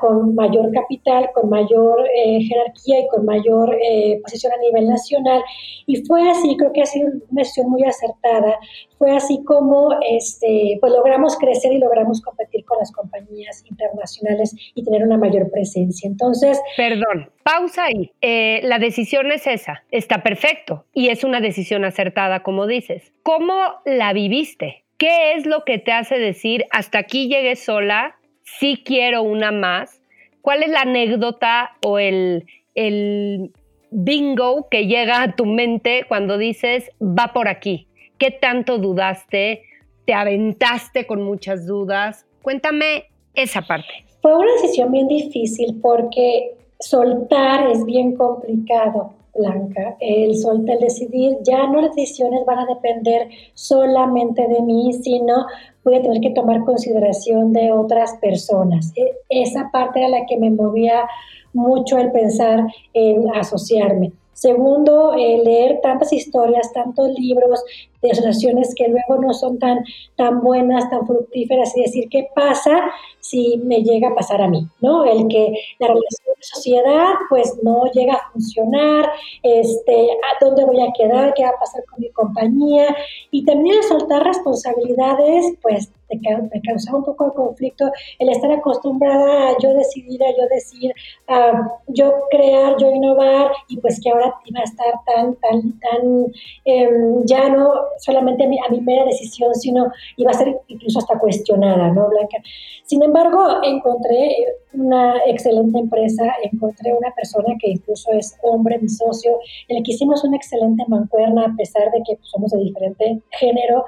con mayor capital, con mayor eh, jerarquía y con mayor eh, posición a nivel nacional. Y fue así, creo que ha sido una decisión muy acertada. Fue así como este, pues logramos crecer y logramos competir con las compañías internacionales y tener una mayor presencia. Entonces... Perdón, pausa ahí. Eh, la decisión es esa, está perfecto y es una decisión acertada, como dices. ¿Cómo la viviste? ¿Qué es lo que te hace decir, hasta aquí llegué sola, sí quiero una más? ¿Cuál es la anécdota o el, el bingo que llega a tu mente cuando dices, va por aquí? ¿Qué tanto dudaste? ¿Te aventaste con muchas dudas? Cuéntame esa parte. Fue una decisión bien difícil porque soltar es bien complicado. Blanca, el soltar, el decidir, ya no las decisiones van a depender solamente de mí, sino voy a tener que tomar consideración de otras personas. E, esa parte era la que me movía mucho el pensar en asociarme. Segundo, leer tantas historias, tantos libros de asociaciones que luego no son tan, tan buenas, tan fructíferas y decir qué pasa si me llega a pasar a mí, ¿no? El que la relación de sociedad pues no llega a funcionar, este, a dónde voy a quedar, qué va a pasar con mi compañía y también el soltar responsabilidades pues me causaba un poco de conflicto el estar acostumbrada a yo decidir, a yo decir, a yo crear, yo innovar, y pues que ahora iba a estar tan, tan, tan, em, ya no solamente a mi, a mi mera decisión, sino iba a ser incluso hasta cuestionada, ¿no, Blanca? Sin embargo, encontré una excelente empresa, encontré una persona que incluso es hombre, mi socio, en el que hicimos una excelente mancuerna a pesar de que somos de diferente género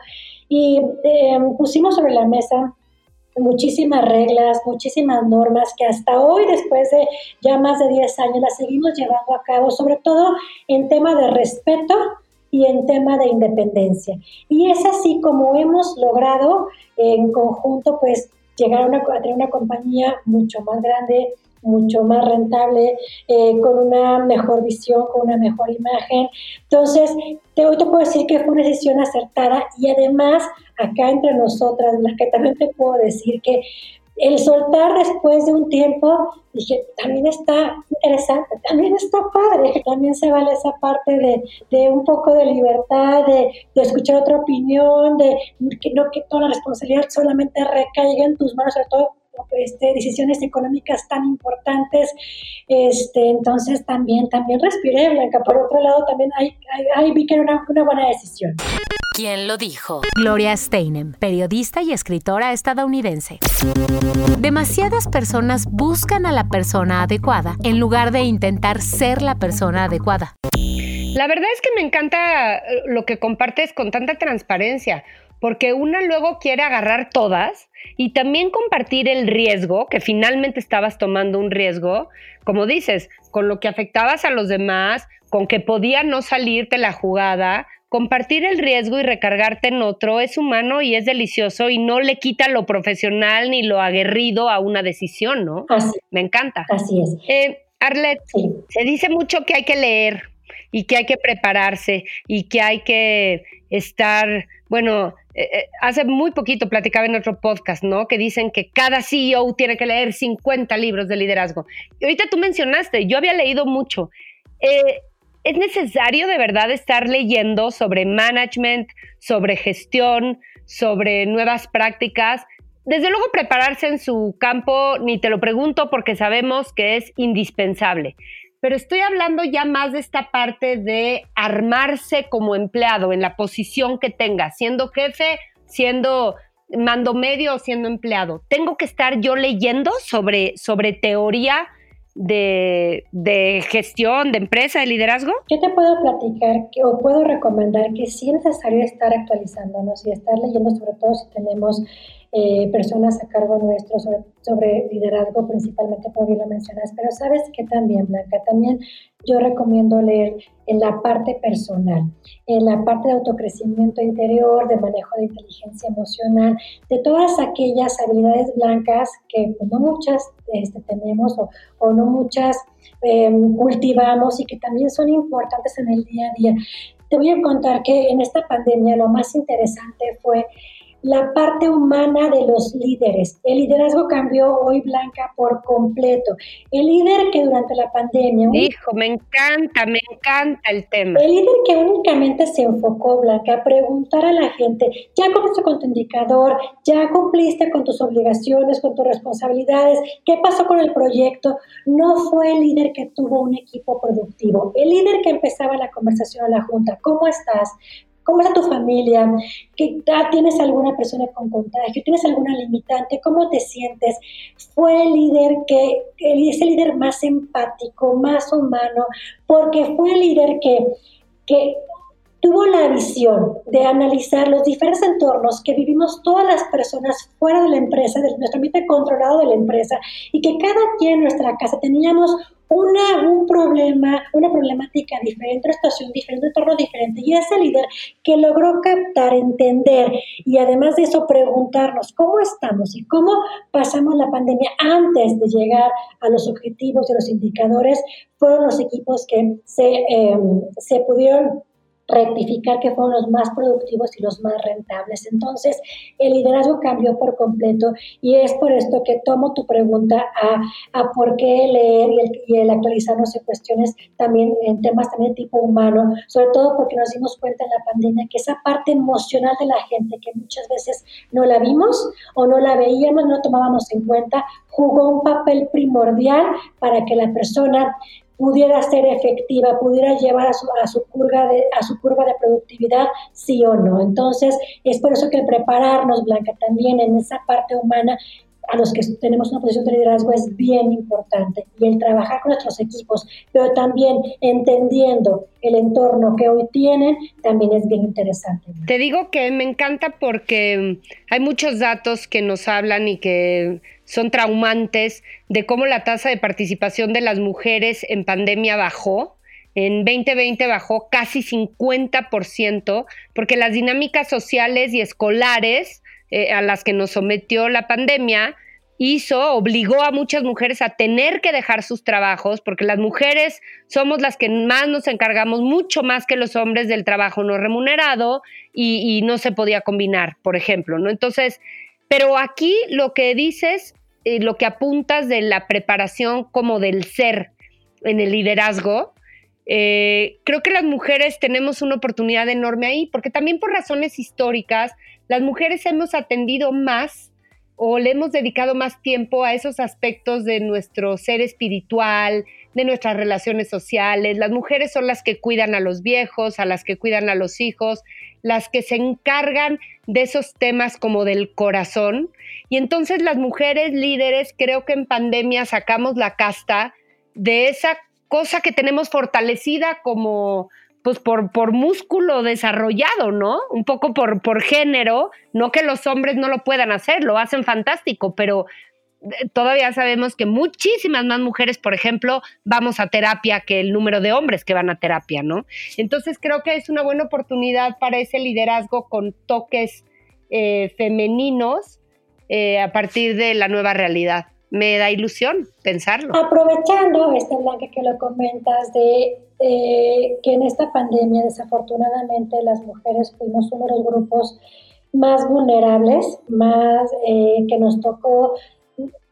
y em, pusimos sobre la mesa muchísimas reglas, muchísimas normas que hasta hoy, después de ya más de 10 años, las seguimos llevando a cabo, sobre todo en tema de respeto y en tema de independencia. Y es así como hemos logrado en conjunto, pues, llegar a, una, tener una compañía mucho más grande, mucho más rentable, eh, con una mejor visión, con una mejor imagen. Entonces, te, puedo decir que fue una decisión acertada y además, acá entre nosotras, que también te puedo decir que el soltar después de un tiempo, dije, también está interesante, también está padre, también se vale esa parte de, de un poco de libertad, de, de, escuchar otra opinión, de que no que toda la responsabilidad solamente recaiga en tus manos, sobre todo este, decisiones económicas tan importantes. Este, entonces también, también respiré, Blanca. Por otro lado, también ahí, vi que era una, una buena decisión. ¿Quién lo dijo? Gloria Steinem, periodista y escritora estadounidense. Demasiadas personas buscan a la persona adecuada en lugar de intentar ser la persona adecuada. La verdad es que me encanta eh, lo que compartes con tanta transparencia, porque una luego quiere agarrar todas y también compartir el riesgo, que finalmente estabas tomando un riesgo, como dices, con lo que afectabas a los demás, con que podía no salirte la jugada, compartir el riesgo y recargarte en otro es humano y es delicioso y no le quita lo profesional ni lo aguerrido a una decisión, ¿no? Así, Me encanta. Así es. Eh, Arlet, Sí. se dice mucho que hay que leer y que hay que prepararse y que hay que estar, bueno, eh, eh, hace muy poquito platicaba en otro podcast, ¿no? Que dicen que cada CEO tiene que leer 50 libros de liderazgo. Y ahorita tú mencionaste, yo había leído mucho. Eh, ¿Es necesario de verdad estar leyendo sobre management, sobre gestión, sobre nuevas prácticas? Desde luego prepararse en su campo, ni te lo pregunto porque sabemos que es indispensable pero estoy hablando ya más de esta parte de armarse como empleado en la posición que tenga, siendo jefe, siendo mando medio o siendo empleado. Tengo que estar yo leyendo sobre, sobre teoría de, de, gestión, de empresa, de liderazgo? Yo te puedo platicar que, o puedo recomendar que sí es necesario estar actualizándonos y estar leyendo, sobre todo si tenemos eh, personas a cargo nuestro sobre, sobre, liderazgo, principalmente como bien lo mencionas. Pero sabes que también, Blanca, también yo recomiendo leer en la parte personal, en la parte de autocrecimiento interior, de manejo de inteligencia emocional, de todas aquellas habilidades blancas que pues, no muchas este, tenemos o, o, no muchas eh, cultivamos y que también son importantes en el día a día. Te voy a contar que en esta pandemia lo más interesante fue la parte humana de los líderes. El liderazgo cambió hoy, Blanca, por completo. El líder que durante la pandemia... Hijo, me encanta, me encanta el tema. El líder que únicamente se enfocó, Blanca, a preguntar a la gente, ya cumpliste con tu indicador, ya cumpliste con tus obligaciones, con tus responsabilidades, ¿qué pasó con el proyecto? No fue el líder que tuvo un equipo productivo. El líder que empezaba la conversación a la junta, ¿cómo estás? ¿Cómo está tu familia? ¿Qué, ¿Tienes alguna persona con contagio? ¿Tienes alguna limitante? ¿Cómo te sientes? Fue el líder que, es el líder más empático, más humano, porque fue el líder que, que tuvo la visión de analizar los diferentes entornos que vivimos todas las personas fuera de la empresa, de nuestro ambiente controlado de la empresa, y que cada quien en nuestra casa teníamos una, un problema, una problemática diferente, una situación diferente, un entorno diferente. Y ese líder que logró captar, entender y además de eso preguntarnos cómo estamos y cómo pasamos la pandemia antes de llegar a los objetivos y los indicadores, fueron los equipos que se, eh, se pudieron rectificar que fueron los más productivos y los más rentables. Entonces, el liderazgo cambió por completo y es por esto que tomo tu pregunta a, a por qué leer y el, y el, actualizarnos en cuestiones también, en temas también de tipo humano, sobre todo porque nos dimos cuenta en la pandemia que esa parte emocional de la gente que muchas veces no la vimos o no la veíamos, no tomábamos en cuenta, jugó un papel primordial para que la persona pudiera ser efectiva, pudiera llevar a su, a su, curva de, a su curva de productividad, sí o no. Entonces, es por eso que el prepararnos, Blanca, también en esa parte humana, a los que tenemos una posición de liderazgo es bien importante. Y el trabajar con nuestros equipos, pero también entendiendo el entorno que hoy tienen, también es bien interesante. Te digo que me encanta porque hay muchos datos que nos hablan y que son traumantes de cómo la tasa de participación de las mujeres en pandemia bajó. En 2020 bajó casi 50%, porque las dinámicas sociales y escolares eh, a las que nos sometió la pandemia, hizo, obligó a muchas mujeres a tener que dejar sus trabajos, porque las mujeres somos las que más nos encargamos, mucho más que los hombres del trabajo no remunerado y, y no se podía combinar, por ejemplo, ¿no? Entonces, pero aquí lo que dices, eh, lo que apuntas de la preparación como del ser en el liderazgo, eh, creo que las mujeres tenemos una oportunidad enorme ahí, porque también por razones históricas, las mujeres hemos atendido más o le hemos dedicado más tiempo a esos aspectos de nuestro ser espiritual, de nuestras relaciones sociales. Las mujeres son las que cuidan a los viejos, a las que cuidan a los hijos, las que se encargan de esos temas como del corazón. Y entonces las mujeres líderes, creo que en pandemia sacamos la casta de esa cosa que tenemos fortalecida como pues por, por músculo desarrollado, ¿no? Un poco por, por género, no que los hombres no lo puedan hacer, lo hacen fantástico, pero todavía sabemos que muchísimas más mujeres, por ejemplo, vamos a terapia que el número de hombres que van a terapia, ¿no? Entonces creo que es una buena oportunidad para ese liderazgo con toques eh, femeninos eh, a partir de la nueva realidad. Me da ilusión pensarlo. Aprovechando, este Blanca, que lo comentas de eh, que en esta pandemia desafortunadamente las mujeres fuimos uno de los grupos más vulnerables, más eh, que nos tocó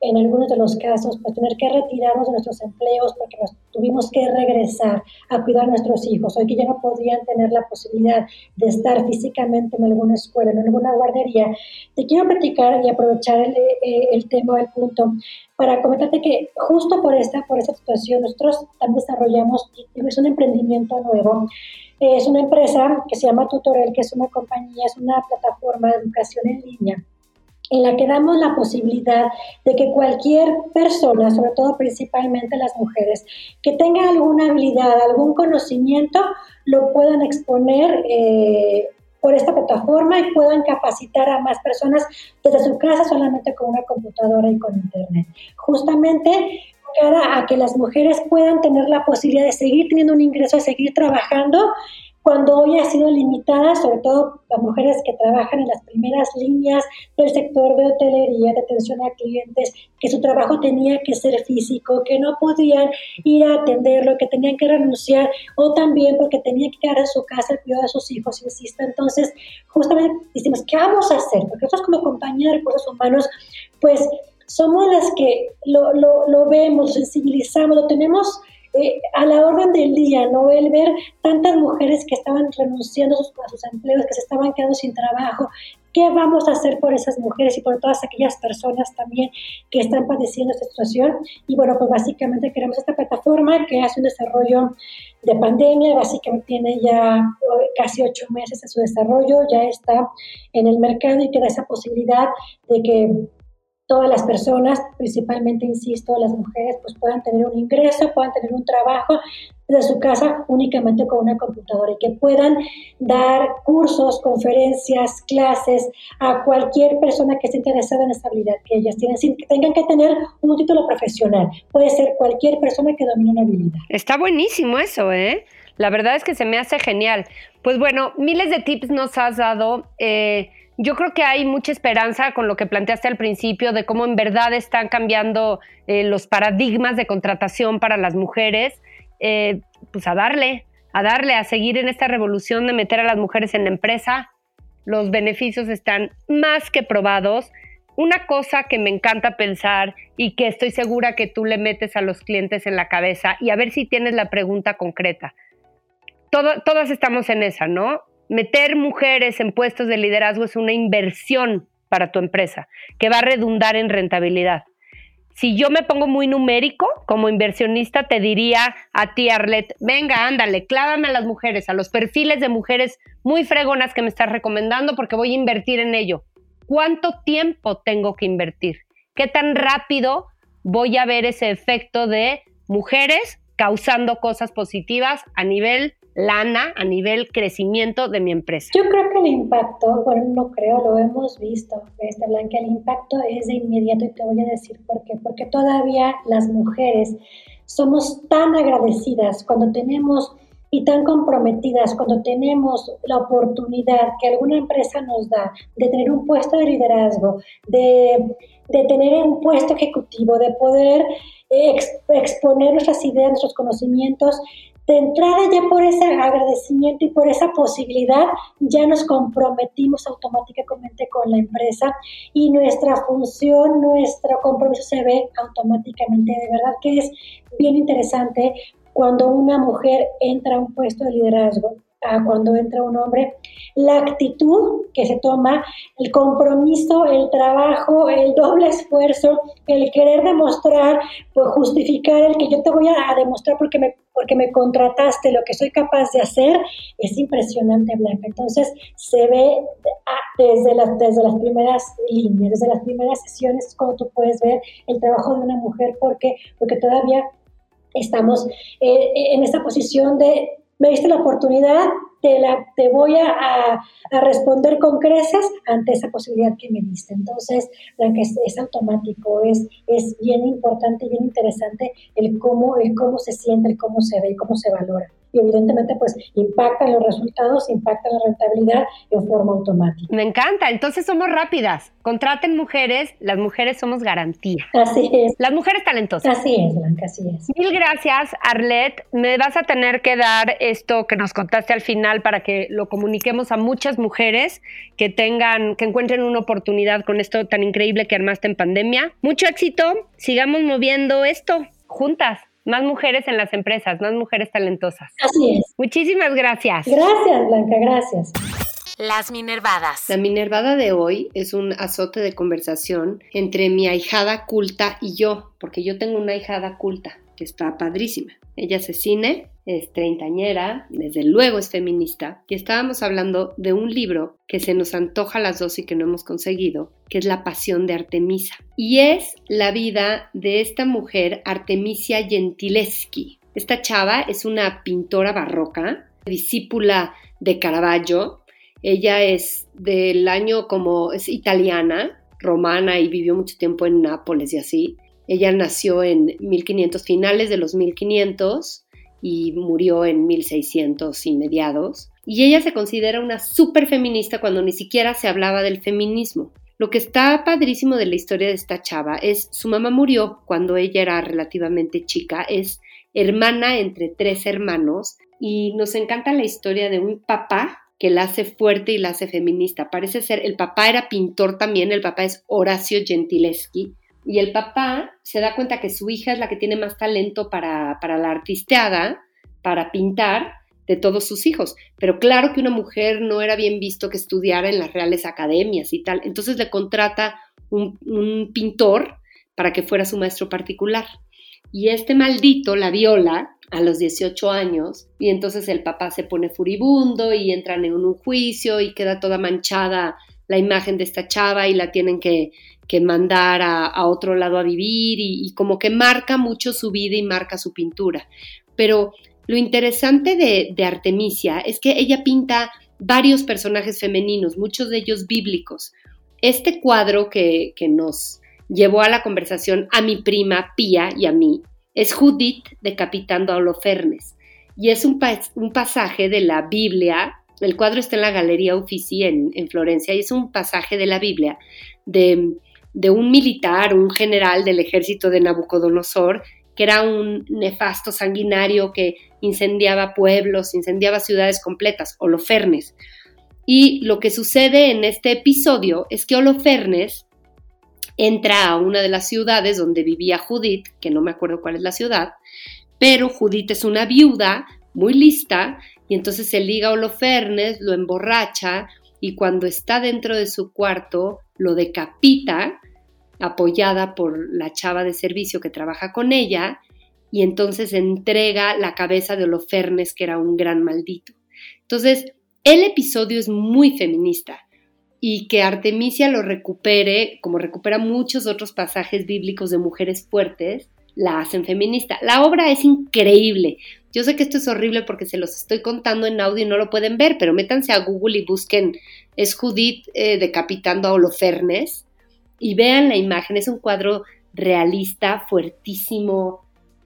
en algunos de los casos, pues tener que retirarnos de nuestros empleos porque nos tuvimos que regresar a cuidar a nuestros hijos, hoy que ya no podían tener la posibilidad de estar físicamente en alguna escuela, en alguna guardería, te quiero platicar y aprovechar el, eh, el tema, el punto, para comentarte que justo por esta, por esta situación nosotros también desarrollamos, es un emprendimiento nuevo, es una empresa que se llama Tutorel, que es una compañía, es una plataforma de educación en línea en la que damos la posibilidad de que cualquier persona, sobre todo principalmente las mujeres, que tenga alguna habilidad, algún conocimiento, lo puedan exponer eh, por esta plataforma y puedan capacitar a más personas desde su casa solamente con una computadora y con internet. Justamente cara a que las mujeres puedan tener la posibilidad de seguir teniendo un ingreso, de seguir trabajando cuando hoy ha sido limitada, sobre todo las mujeres que trabajan en las primeras líneas del sector de hotelería, de atención a clientes, que su trabajo tenía que ser físico, que no podían ir a atenderlo, que tenían que renunciar, o también porque tenían que quedar en su casa el cuidado de sus hijos, insisto. Entonces, justamente decimos, ¿qué vamos a hacer? Porque nosotros como compañía de recursos humanos, pues somos las que lo, lo, lo vemos, lo sensibilizamos, lo tenemos eh, a la orden del día, ¿no? El ver tantas mujeres que estaban renunciando a sus, empleos, que se estaban quedando sin trabajo. ¿Qué vamos a hacer por esas mujeres y por todas aquellas personas también que están padeciendo esta situación? Y bueno, pues básicamente queremos esta plataforma que hace un desarrollo de pandemia, básicamente tiene ya eh, casi ocho meses en su desarrollo, ya está en el mercado y que da esa posibilidad de que todas las personas, principalmente, insisto, las mujeres, pues puedan tener un ingreso, puedan tener un trabajo desde su casa únicamente con una computadora y que puedan dar cursos, conferencias, clases a cualquier persona que esté interesada en esta habilidad que ellas tienen, sin que tengan que tener un título profesional. Puede ser cualquier persona que domine una habilidad. Está buenísimo eso, ¿eh? La verdad es que se me hace genial. Pues bueno, miles de tips nos has dado. Eh, yo creo que hay mucha esperanza con lo que planteaste al principio de cómo en verdad están cambiando eh, los paradigmas de contratación para las mujeres. Eh, pues a darle, a darle, a seguir en esta revolución de meter a las mujeres en la empresa. Los beneficios están más que probados. Una cosa que me encanta pensar y que estoy segura que tú le metes a los clientes en la cabeza y a ver si tienes la pregunta concreta. todas estamos en esa, ¿no? Meter mujeres en puestos de liderazgo es una inversión para tu empresa que va a redundar en rentabilidad. Si yo me pongo muy numérico como inversionista, te diría a ti, Arlet, venga, ándale, clávame a las mujeres, a los perfiles de mujeres muy fregonas que me estás recomendando porque voy a invertir en ello. ¿Cuánto tiempo tengo que invertir? ¿Qué tan rápido voy a ver ese efecto de mujeres causando cosas positivas a nivel lana a nivel crecimiento de mi empresa? Yo creo que el impacto, bueno, no creo, lo hemos visto, este Blanca, el impacto es de inmediato y te voy a decir por qué. Porque todavía las mujeres somos tan agradecidas cuando tenemos y tan comprometidas cuando tenemos la oportunidad que alguna empresa nos da de tener un puesto de liderazgo, de, de tener un puesto ejecutivo, de poder exponer nuestras ideas, nuestros conocimientos, de entrada ya por ese agradecimiento y por esa posibilidad ya nos comprometimos automáticamente con la empresa y nuestra función, nuestro compromiso se ve automáticamente. De verdad que es bien interesante cuando una mujer entra a un puesto de liderazgo a cuando entra un hombre, la actitud que se toma, el compromiso, el trabajo, el doble esfuerzo, el querer demostrar, pues justificar el que yo te voy a, demostrar porque me, porque me contrataste lo que soy capaz de hacer, es impresionante, Blanca. Entonces se ve desde las, desde las primeras líneas, desde las primeras sesiones, cuando tú puedes ver el trabajo de una mujer, porque, porque todavía estamos eh, en esta posición de me diste la oportunidad, te, la, te voy a, responder con creces ante esa posibilidad que me diste. Entonces, es, es automático, es, es bien importante bien interesante el cómo, el cómo se siente, el cómo se ve, cómo se valora y evidentemente pues impactan los resultados, impactan la rentabilidad en forma automática. Me encanta, entonces somos rápidas. Contraten mujeres, las mujeres somos garantía. Así es. Las mujeres talentosas. Así es, Blanca, así es. Mil gracias, Arlet. Me vas a tener que dar esto que nos contaste al final para que lo comuniquemos a muchas mujeres que tengan, que encuentren una oportunidad con esto tan increíble que armaste en pandemia. Mucho éxito, sigamos moviendo esto juntas. Más mujeres en las empresas, más mujeres talentosas. Así es. Muchísimas gracias. Gracias, Blanca, gracias. Las Minervadas. La Minervada de hoy es un azote de conversación entre mi ahijada culta y yo, porque yo tengo una ahijada culta está padrísima. Ella es cine, es treintañera, desde luego es feminista, y estábamos hablando de un libro que se nos antoja a las dos y que no hemos conseguido, que es La Pasión de Artemisa. Y es la vida de esta mujer, Artemisia Gentileschi. Esta chava es una pintora barroca, discípula de Caravaggio. Ella es del año como es italiana, romana y vivió mucho tiempo en Nápoles y así. Ella nació en 1500, finales de los 1500 y murió en 1600 y mediados. Y ella se considera una súper feminista cuando ni siquiera se hablaba del feminismo. Lo que está padrísimo de la historia de esta chava es su mamá murió cuando ella era relativamente chica, es hermana entre tres hermanos y nos encanta la historia de un papá que la hace fuerte y la hace feminista. Parece ser, el papá era pintor también, el papá es Horacio Gentileschi y el papá se da cuenta que su hija es la que tiene más talento para, la artisteada, para pintar, de todos sus hijos. Pero claro que una mujer no era bien visto que estudiara en las reales academias y tal. Entonces le contrata un, un pintor para que fuera su maestro particular. Y este maldito la viola a los 18 años y entonces el papá se pone furibundo y entran en un juicio y queda toda manchada la imagen de esta chava y la tienen que, mandar a, otro lado a vivir y, como que marca mucho su vida y marca su pintura. Pero lo interesante de, Artemisia es que ella pinta varios personajes femeninos, muchos de ellos bíblicos. Este cuadro que, que nos llevó a la conversación a mi prima Pía y a mí es Judith decapitando a Holofernes. Y es un, un pasaje de la Biblia el cuadro está en la Galería Uffizi en, Florencia y es un pasaje de la Biblia de, un militar, un general del ejército de Nabucodonosor, que era un nefasto sanguinario que incendiaba pueblos, incendiaba ciudades completas, Holofernes. Y lo que sucede en este episodio es que Holofernes entra a una de las ciudades donde vivía Judith, que no me acuerdo cuál es la ciudad, pero Judith es una viuda muy lista y entonces se liga a Holofernes, lo emborracha y cuando está dentro de su cuarto lo decapita, apoyada por la chava de servicio que trabaja con ella, y entonces entrega la cabeza de Holofernes, que era un gran maldito. Entonces, el episodio es muy feminista y que Artemisia lo recupere, como recupera muchos otros pasajes bíblicos de mujeres fuertes, la hacen feminista. La obra es increíble. Yo sé que esto es horrible porque se los estoy contando en audio y no lo pueden ver, pero métanse a Google y busquen es Judith eh, decapitando a Holofernes y vean la imagen. Es un cuadro realista, fuertísimo,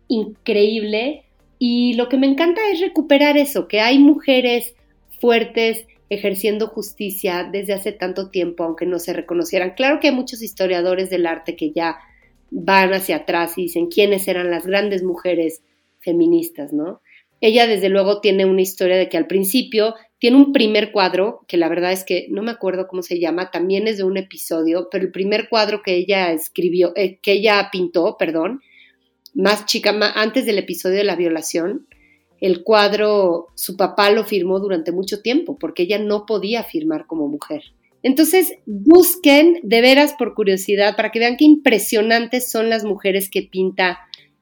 increíble Y lo que me encanta es recuperar eso, que hay mujeres fuertes ejerciendo justicia desde hace tanto tiempo, aunque no se reconocieran. Claro que hay muchos historiadores del arte que ya van hacia atrás y dicen quiénes eran las grandes mujeres feministas, ¿no? Ella desde luego tiene una historia de que al principio tiene un primer cuadro, que la verdad es que no me acuerdo cómo se llama, también es de un episodio, pero el primer cuadro que ella escribió, eh, que ella pintó, perdón, más chica, antes del episodio de la violación, el cuadro su papá lo firmó durante mucho tiempo porque ella no podía firmar como mujer. Entonces, busquen de veras por curiosidad para que vean qué impresionantes son las mujeres que pinta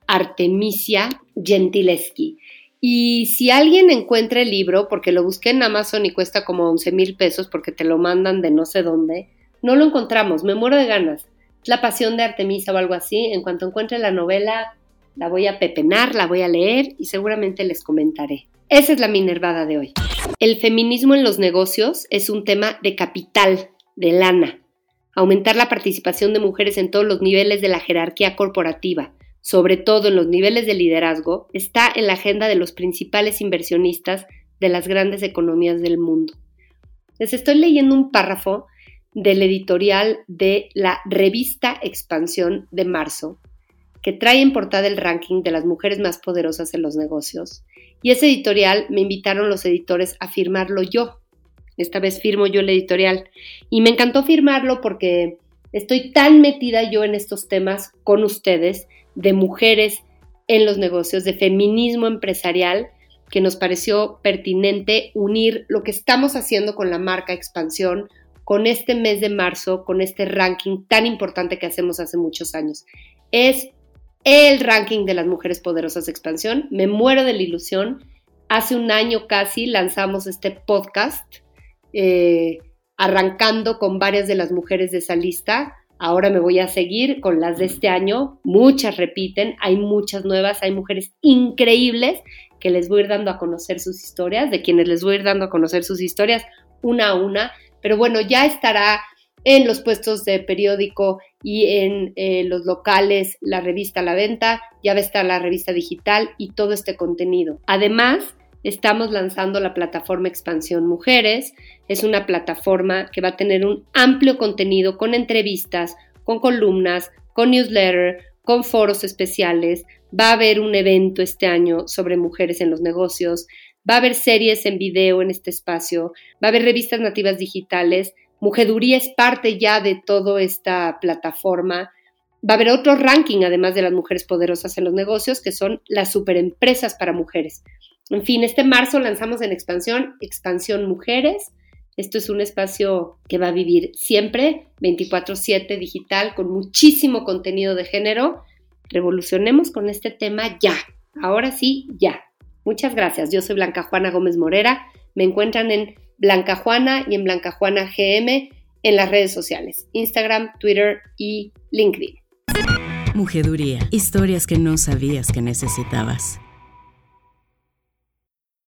Artemisia Gentileschi. Y si alguien encuentra el libro, porque lo busqué en Amazon y cuesta como 11 mil pesos porque te lo mandan de no sé dónde, no lo encontramos, me muero de ganas. La pasión de Artemisa o algo así. En cuanto encuentre la novela, la voy a pepenar, la voy a leer y seguramente les comentaré. Esa es la minervada de hoy. El feminismo en los negocios es un tema de capital, de lana. Aumentar la participación de mujeres en todos los niveles de la jerarquía corporativa, sobre todo en los niveles de liderazgo, está en la agenda de los principales inversionistas de las grandes economías del mundo. Les estoy leyendo un párrafo del editorial de la revista Expansión de marzo, que trae en portada el ranking de las mujeres más poderosas en los negocios. Y ese editorial me invitaron los editores a firmarlo yo. Esta vez firmo yo el editorial. Y me encantó firmarlo porque estoy tan metida yo en estos temas con ustedes de mujeres en los negocios, de feminismo empresarial, que nos pareció pertinente unir lo que estamos haciendo con la marca Expansión con este mes de marzo, con este ranking tan importante que hacemos hace muchos años. Es el ranking de las mujeres poderosas de expansión. Me muero de la ilusión. Hace un año casi lanzamos este podcast, eh, arrancando con varias de las mujeres de esa lista. Ahora me voy a seguir con las de este año. Muchas repiten, hay muchas nuevas, hay mujeres increíbles que les voy a ir dando a conocer sus historias, de quienes les voy a ir dando a conocer sus historias una a una. Pero bueno, ya estará en los puestos de periódico y en eh, los locales la revista la venta, ya va a estar la revista digital y todo este contenido. Además, estamos lanzando la plataforma Expansión Mujeres. Es una plataforma que va a tener un amplio contenido con entrevistas, con columnas, con newsletter, con foros especiales. Va a haber un evento este año sobre mujeres en los negocios. Va a haber series en video en este espacio. Va a haber revistas nativas digitales Mujeduría es parte ya de toda esta plataforma. Va a haber otro ranking, además de las mujeres poderosas en los negocios, que son las superempresas para mujeres. En fin, este marzo lanzamos en expansión Expansión Mujeres. Esto es un espacio que va a vivir siempre, 24/7 digital, con muchísimo contenido de género. Revolucionemos con este tema ya. Ahora sí, ya. Muchas gracias. Yo soy Blanca Juana Gómez Morera. Me encuentran en Blanca Juana y en Blanca Juana GM en las redes sociales, Instagram, Twitter y LinkedIn. Mujeduría, historias que no sabías que necesitabas.